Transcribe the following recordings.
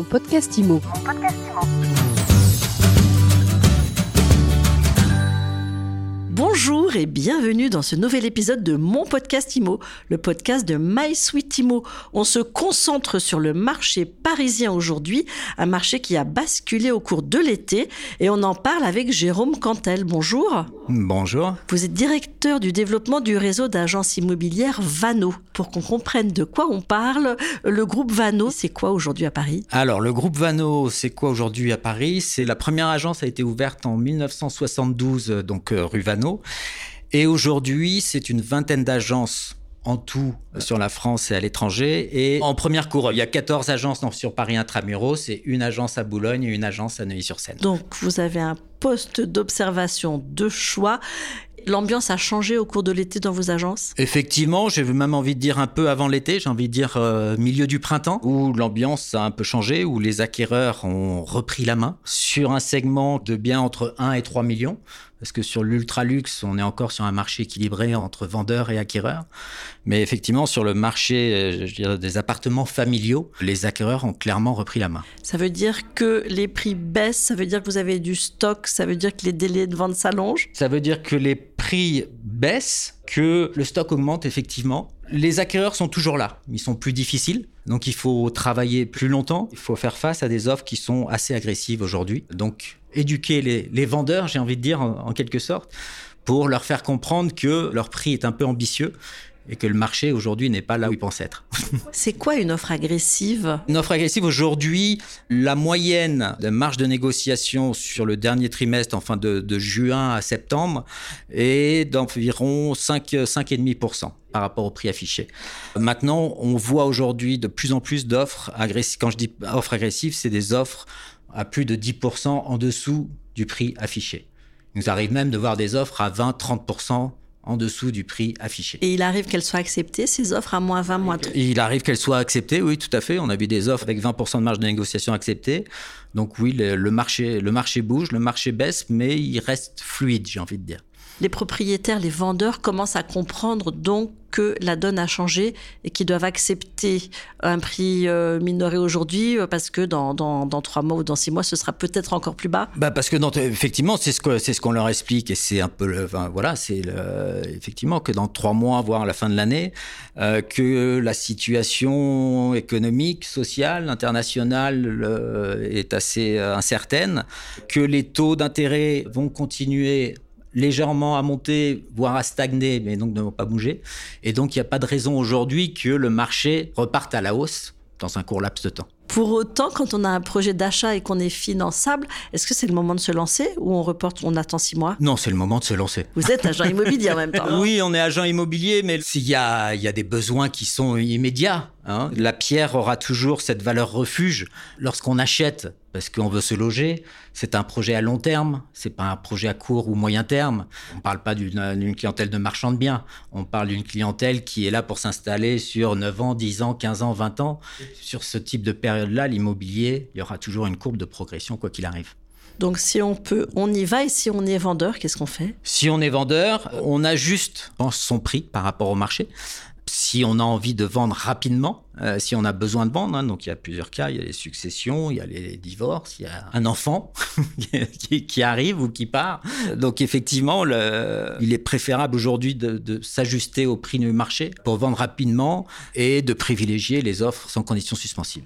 Mon podcast IMO. Bonjour et bienvenue dans ce nouvel épisode de mon podcast IMO, le podcast de My Sweet IMO. On se concentre sur le marché parisien aujourd'hui, un marché qui a basculé au cours de l'été et on en parle avec Jérôme Cantel. Bonjour. Bonjour. Vous êtes directeur du développement du réseau d'agences immobilières Vano. Pour qu'on comprenne de quoi on parle, le groupe Vano, c'est quoi aujourd'hui à Paris? Alors, le groupe Vano, c'est quoi aujourd'hui à Paris? C'est la première agence a été ouverte en 1972, euh, donc euh, rue Vano. Et aujourd'hui, c'est une vingtaine d'agences en tout sur la France et à l'étranger. Et en première cour, il y a 14 agences sur Paris Intramuros et une agence à Boulogne et une agence à Neuilly-sur-Seine. Donc, vous avez un poste d'observation de choix. L'ambiance a changé au cours de l'été dans vos agences? Effectivement, j'ai même envie de dire un peu avant l'été, j'ai envie de dire euh, milieu du printemps, où l'ambiance a un peu changé, où les acquéreurs ont repris la main sur un segment de biens entre 1 et 3 millions. Parce que sur l'ultra-luxe, on est encore sur un marché équilibré entre vendeurs et acquéreurs. Mais effectivement, sur le marché euh, je dirais, des appartements familiaux, les acquéreurs ont clairement repris la main. Ça veut dire que les prix baissent, ça veut dire que vous avez du stock, ça veut dire que les délais de vente s'allongent? Ça veut dire que les prix baissent, que le stock augmente effectivement. Les acquéreurs sont toujours là, ils sont plus difficiles. Donc il faut travailler plus longtemps, il faut faire face à des offres qui sont assez agressives aujourd'hui. Donc éduquer les, vendeurs, j'ai envie de dire en quelque sorte, pour leur faire comprendre que leur prix est un peu ambitieux et que le marché aujourd'hui n'est pas là où il pense être. C'est quoi une offre agressive? Une offre agressive aujourd'hui, la moyenne de marge de négociation sur le dernier trimestre, enfin de, juin à septembre, est d'environ 5, 5,5% par rapport au prix affiché. Maintenant, on voit aujourd'hui de plus en plus d'offres agressives. Quand je dis offres agressives, c'est des offres à plus de 10% en dessous du prix affiché. Il nous arrive même de voir des offres à 20-30% en dessous du prix affiché. Et il arrive qu'elles soient acceptées, ces offres à moins 20, moins 30 Il arrive qu'elles soient acceptées, oui, tout à fait. On a vu des offres avec 20% de marge de négociation acceptées. Donc oui, le, marché, le marché bouge, le marché baisse, mais il reste fluide, j'ai envie de dire. Les propriétaires, les vendeurs commencent à comprendre donc que la donne a changé et qu'ils doivent accepter un prix euh, minoré aujourd'hui euh, parce que dans, dans, trois mois ou dans six mois, ce sera peut-être encore plus bas. Bah Parce que effectivement, c'est ce qu'on ce leur explique et c'est un peu, enfin, voilà, c'est effectivement que dans trois mois, voire la fin de l'année, euh, que la situation économique, sociale, internationale est assez incertaine, que les taux d'intérêt vont continuer légèrement à monter, voire à stagner, mais donc ne vont pas bouger. Et donc, il n'y a pas de raison aujourd'hui que le marché reparte à la hausse dans un court laps de temps. Pour autant, quand on a un projet d'achat et qu'on est finançable, est-ce que c'est le moment de se lancer ou on reporte, on attend six mois? Non, c'est le moment de se lancer. Vous êtes agent immobilier en même temps. oui, on est agent immobilier, mais s'il y a, il y a des besoins qui sont immédiats. Hein. La pierre aura toujours cette valeur refuge lorsqu'on achète parce qu'on veut se loger. C'est un projet à long terme, c'est pas un projet à court ou moyen terme. On ne parle pas d'une clientèle de marchand de biens, on parle d'une clientèle qui est là pour s'installer sur 9 ans, 10 ans, 15 ans, 20 ans. Sur ce type de période-là, l'immobilier, il y aura toujours une courbe de progression quoi qu'il arrive. Donc si on peut, on y va et si on est vendeur, qu'est-ce qu'on fait? Si on est vendeur, on ajuste son prix par rapport au marché si on a envie de vendre rapidement, euh, si on a besoin de vendre, hein, donc il y a plusieurs cas, il y a les successions, il y a les divorces, il y a un enfant qui, arrive ou qui part. Donc effectivement, il est préférable aujourd'hui de s'ajuster au prix du marché pour vendre rapidement et de privilégier les offres sans conditions suspensives.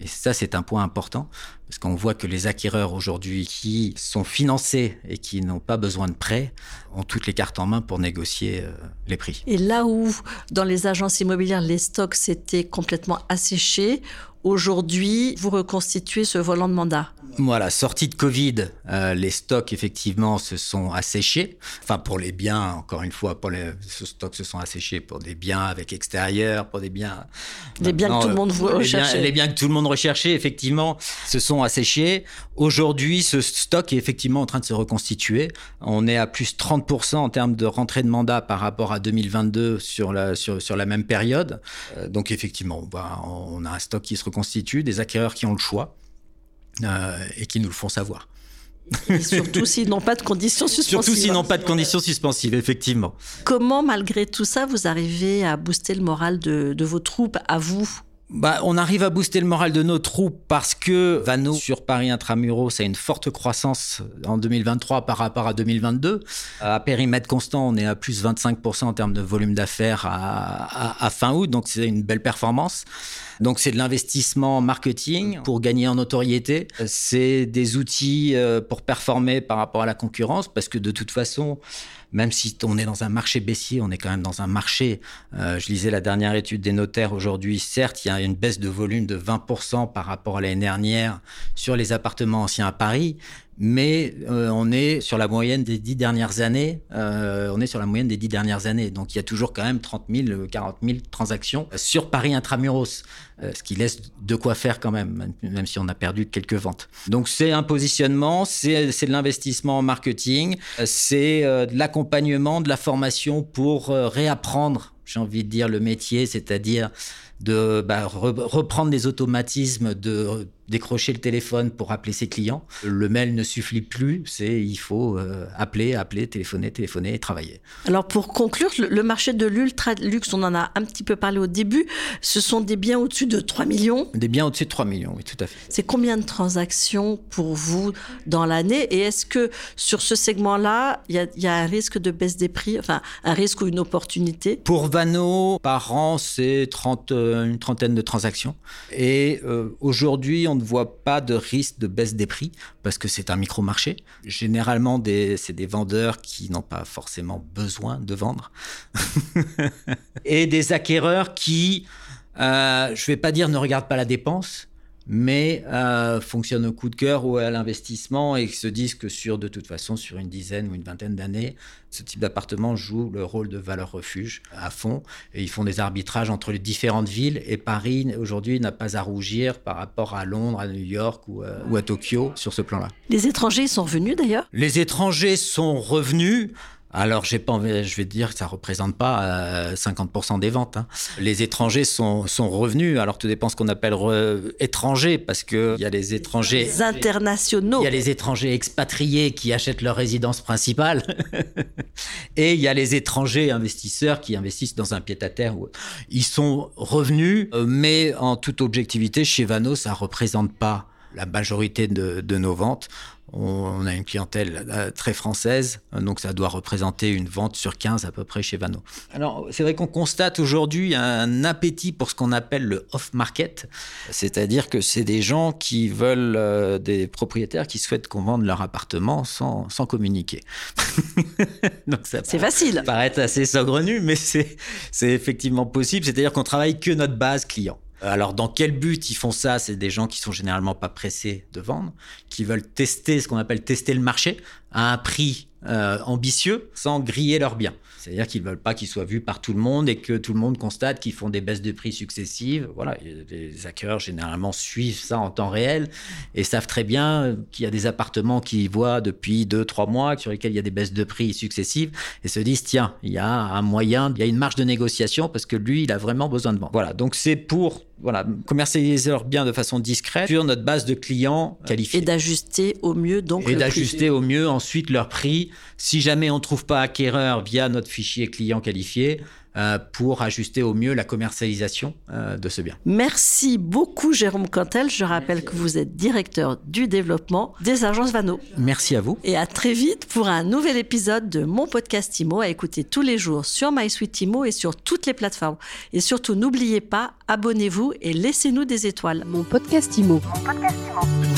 Et ça, c'est un point important, parce qu'on voit que les acquéreurs aujourd'hui qui sont financés et qui n'ont pas besoin de prêts ont toutes les cartes en main pour négocier euh, les prix. Et là où, dans les agences immobilières, les stocks s'étaient complètement asséchés, Aujourd'hui, vous reconstituez ce volant de mandat. Voilà, sortie de Covid, euh, les stocks effectivement se sont asséchés. Enfin, pour les biens, encore une fois, pour les stocks se sont asséchés pour des biens avec extérieur, pour des biens. Les biens que tout le monde recherchait. Les biens, que tout le monde recherchait, effectivement, se sont asséchés. Aujourd'hui, ce stock est effectivement en train de se reconstituer. On est à plus 30% en termes de rentrée de mandat par rapport à 2022 sur la, sur, sur la même période. Euh, donc, effectivement, on a un stock qui se reconstitue, des acquéreurs qui ont le choix et qui nous le font savoir. Et surtout s'ils n'ont pas de conditions suspensives. Surtout s'ils n'ont pas de conditions suspensives, effectivement. Comment, malgré tout ça, vous arrivez à booster le moral de, vos troupes, à vous bah, on arrive à booster le moral de nos troupes parce que Vano sur Paris Intramuros a une forte croissance en 2023 par rapport à 2022. À périmètre constant, on est à plus 25% en termes de volume d'affaires à, à, fin août, donc c'est une belle performance. Donc c'est de l'investissement marketing pour gagner en notoriété. C'est des outils euh, pour performer par rapport à la concurrence parce que de toute façon, même si on est dans un marché baissier, on est quand même dans un marché. Euh, je lisais la dernière étude des notaires aujourd'hui. Certes, il y a une baisse de volume de 20% par rapport à l'année dernière sur les appartements anciens à Paris, mais euh, on est sur la moyenne des dix dernières années. Euh, on est sur la moyenne des dix dernières années. Donc il y a toujours quand même 30 000, 40 000 transactions sur Paris intramuros, euh, ce qui laisse de quoi faire quand même, même si on a perdu quelques ventes. Donc c'est un positionnement, c'est de l'investissement en marketing, c'est de l'accompagnement, de la formation pour réapprendre, j'ai envie de dire, le métier, c'est-à-dire de bah, reprendre des automatismes, de décrocher le téléphone pour appeler ses clients. Le mail ne suffit plus, c'est il faut euh, appeler, appeler, téléphoner, téléphoner et travailler. Alors pour conclure, le marché de l'ultra luxe, on en a un petit peu parlé au début, ce sont des biens au-dessus de 3 millions Des biens au-dessus de 3 millions, oui, tout à fait. C'est combien de transactions pour vous dans l'année? Et est-ce que sur ce segment-là, il y, a un risque de baisse des prix, enfin un risque ou une opportunité? Pour Vano, par an, c'est 30, euh, une trentaine de transactions et euh, aujourd'hui, on ne voit pas de risque de baisse des prix parce que c'est un micro-marché. Généralement, c'est des vendeurs qui n'ont pas forcément besoin de vendre et des acquéreurs qui, euh, je ne vais pas dire ne regardent pas la dépense, mais euh, fonctionnent au coup de cœur ou à l'investissement et se disent que sur, de toute façon, sur une dizaine ou une vingtaine d'années, ce type d'appartement joue le rôle de valeur refuge à fond et ils font des arbitrages entre les différentes villes et Paris aujourd'hui n'a pas à rougir par rapport à Londres, à New York ou, euh, ou à Tokyo sur ce plan-là. Les étrangers sont revenus d'ailleurs? Les étrangers sont revenus. Alors, j'ai pas je vais te dire que ça représente pas 50% euh, des ventes. Hein. Les étrangers sont, sont, revenus. Alors, tout dépend ce qu'on appelle étrangers, parce qu'il y a les étrangers. Les internationaux. Il y a les étrangers expatriés qui achètent leur résidence principale. et il y a les étrangers investisseurs qui investissent dans un pied-à-terre. Ils sont revenus, euh, mais en toute objectivité, chez Vano, ça représente pas la majorité de, de nos ventes on a une clientèle euh, très française, donc ça doit représenter une vente sur 15 à peu près chez Vano. Alors c'est vrai qu'on constate aujourd'hui un appétit pour ce qu'on appelle le off-market, c'est-à-dire que c'est des gens qui veulent, euh, des propriétaires qui souhaitent qu'on vende leur appartement sans, sans communiquer. c'est facile. Ça paraît assez saugrenu, mais c'est effectivement possible, c'est-à-dire qu'on travaille que notre base client. Alors, dans quel but ils font ça? C'est des gens qui sont généralement pas pressés de vendre, qui veulent tester ce qu'on appelle tester le marché à un prix euh, ambitieux sans griller leurs biens. C'est-à-dire qu'ils veulent pas qu'ils soient vus par tout le monde et que tout le monde constate qu'ils font des baisses de prix successives. Voilà, les acquéreurs généralement suivent ça en temps réel et savent très bien qu'il y a des appartements qu'ils voient depuis deux, trois mois sur lesquels il y a des baisses de prix successives et se disent tiens, il y a un moyen, il y a une marge de négociation parce que lui, il a vraiment besoin de vendre. Voilà, donc c'est pour voilà, commercialiser leurs biens de façon discrète sur notre base de clients qualifiés. Et d'ajuster au mieux donc Et d'ajuster au mieux ensuite leur prix. Si jamais on ne trouve pas acquéreur via notre fichier client qualifié, pour ajuster au mieux la commercialisation euh, de ce bien. Merci beaucoup Jérôme Cantel. Je rappelle que vous êtes directeur du développement des agences Vano. Merci à vous. Et à très vite pour un nouvel épisode de mon podcast IMO à écouter tous les jours sur MySuite IMO et sur toutes les plateformes. Et surtout, n'oubliez pas, abonnez-vous et laissez-nous des étoiles. Mon podcast IMO. Mon podcast IMO.